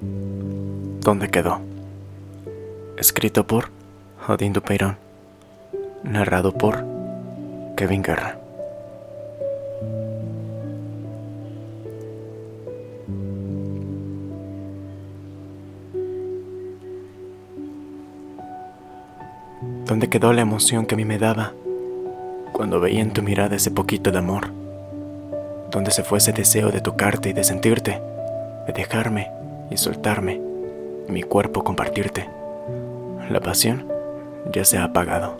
¿Dónde quedó? Escrito por Odín Dupeirón. Narrado por Kevin Guerra. ¿Dónde quedó la emoción que a mí me daba cuando veía en tu mirada ese poquito de amor? ¿Dónde se fue ese deseo de tocarte y de sentirte, de dejarme y soltarme, mi cuerpo compartirte? La pasión ya se ha apagado.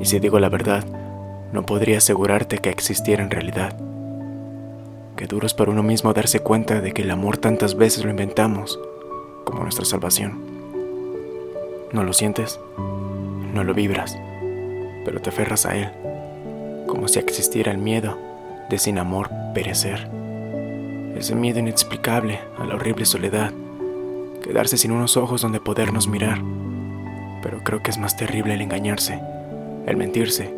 Y si digo la verdad, no podría asegurarte que existiera en realidad. Qué duro es para uno mismo darse cuenta de que el amor tantas veces lo inventamos como nuestra salvación. ¿No lo sientes? No lo vibras, pero te aferras a él, como si existiera el miedo de sin amor perecer. Ese miedo inexplicable a la horrible soledad, quedarse sin unos ojos donde podernos mirar. Pero creo que es más terrible el engañarse, el mentirse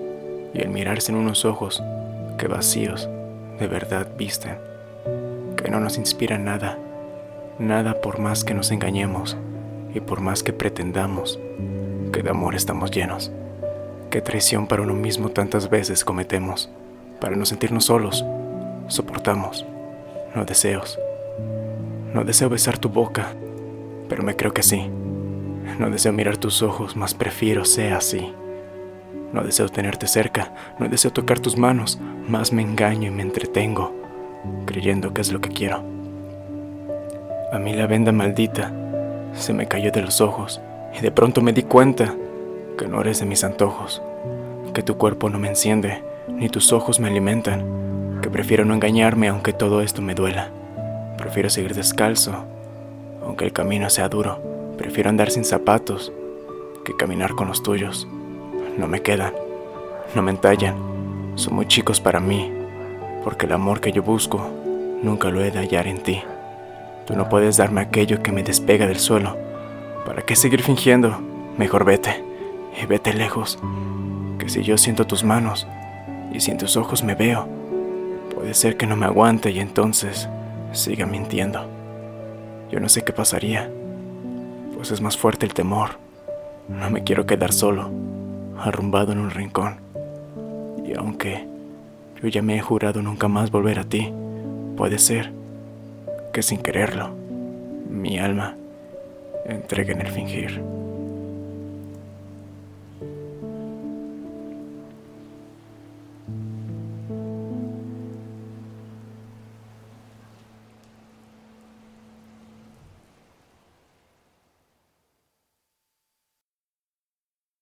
y el mirarse en unos ojos que vacíos de verdad visten, que no nos inspiran nada, nada por más que nos engañemos y por más que pretendamos que de amor estamos llenos. Qué traición para uno mismo tantas veces cometemos, para no sentirnos solos, soportamos, no deseos. No deseo besar tu boca, pero me creo que sí. No deseo mirar tus ojos, más prefiero sea así. No deseo tenerte cerca, no deseo tocar tus manos, más me engaño y me entretengo, creyendo que es lo que quiero. A mí la venda maldita se me cayó de los ojos y de pronto me di cuenta que no eres de mis antojos, que tu cuerpo no me enciende, ni tus ojos me alimentan, prefiero no engañarme aunque todo esto me duela. Prefiero seguir descalzo, aunque el camino sea duro. Prefiero andar sin zapatos que caminar con los tuyos. No me quedan, no me entallan, son muy chicos para mí, porque el amor que yo busco nunca lo he de hallar en ti. Tú no puedes darme aquello que me despega del suelo ¿Para qué seguir fingiendo? Mejor vete, y vete lejos, que si yo siento tus manos y si en tus ojos me veo, puede ser que no me aguante y entonces siga mintiendo. Yo no sé qué pasaría, pues es más fuerte el temor. No me quiero quedar solo, arrumbado en un rincón. Y aunque yo ya me he jurado nunca más volver a ti, puede ser que sin quererlo, mi alma entrega en el fingir.